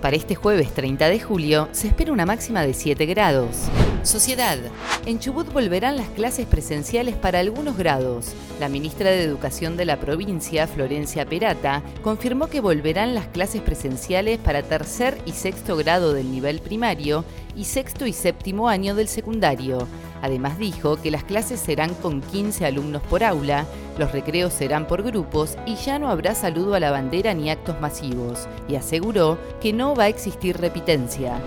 Para este jueves 30 de julio se espera una máxima de 7 grados. Sociedad. En Chubut volverán las clases presenciales para algunos grados. La ministra de Educación de la provincia, Florencia Perata, confirmó que volverán las clases presenciales para tercer y sexto grado del nivel primario y sexto y séptimo año del secundario. Además dijo que las clases serán con 15 alumnos por aula, los recreos serán por grupos y ya no habrá saludo a la bandera ni actos masivos, y aseguró que no va a existir repitencia.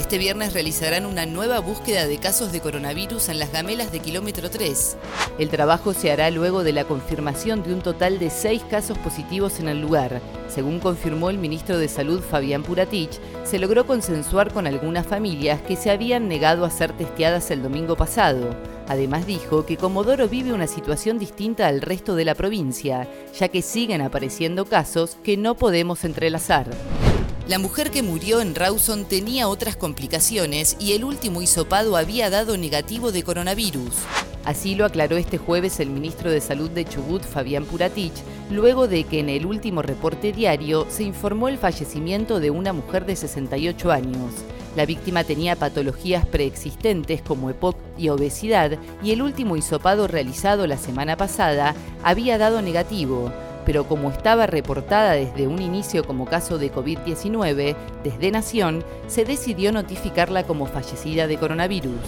Este viernes realizarán una nueva búsqueda de casos de coronavirus en las gamelas de kilómetro 3. El trabajo se hará luego de la confirmación de un total de seis casos positivos en el lugar. Según confirmó el ministro de Salud Fabián Puratich, se logró consensuar con algunas familias que se habían negado a ser testeadas el domingo pasado. Además dijo que Comodoro vive una situación distinta al resto de la provincia, ya que siguen apareciendo casos que no podemos entrelazar. La mujer que murió en Rawson tenía otras complicaciones y el último hisopado había dado negativo de coronavirus. Así lo aclaró este jueves el ministro de Salud de Chubut, Fabián Puratich, luego de que en el último reporte diario se informó el fallecimiento de una mujer de 68 años. La víctima tenía patologías preexistentes como EPOC y obesidad y el último hisopado realizado la semana pasada había dado negativo pero como estaba reportada desde un inicio como caso de COVID-19, desde Nación, se decidió notificarla como fallecida de coronavirus.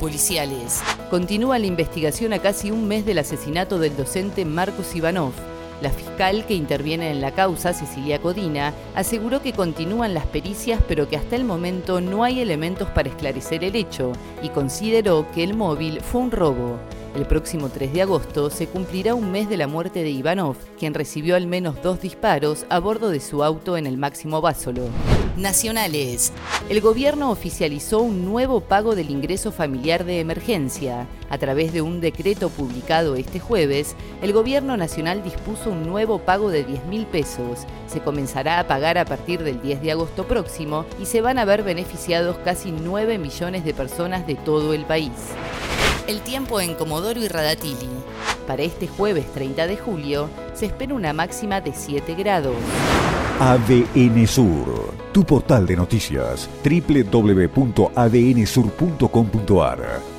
Policiales. Continúa la investigación a casi un mes del asesinato del docente Marcos Ivanov. La fiscal que interviene en la causa, Cecilia Codina, aseguró que continúan las pericias pero que hasta el momento no hay elementos para esclarecer el hecho y consideró que el móvil fue un robo. El próximo 3 de agosto se cumplirá un mes de la muerte de Ivanov, quien recibió al menos dos disparos a bordo de su auto en el Máximo Básolo. Nacionales. El gobierno oficializó un nuevo pago del ingreso familiar de emergencia. A través de un decreto publicado este jueves, el gobierno nacional dispuso un nuevo pago de 10 mil pesos. Se comenzará a pagar a partir del 10 de agosto próximo y se van a ver beneficiados casi 9 millones de personas de todo el país el tiempo en Comodoro y Radatili. Para este jueves 30 de julio se espera una máxima de 7 grados. ADN Sur, tu portal de noticias, www.adnsur.com.ar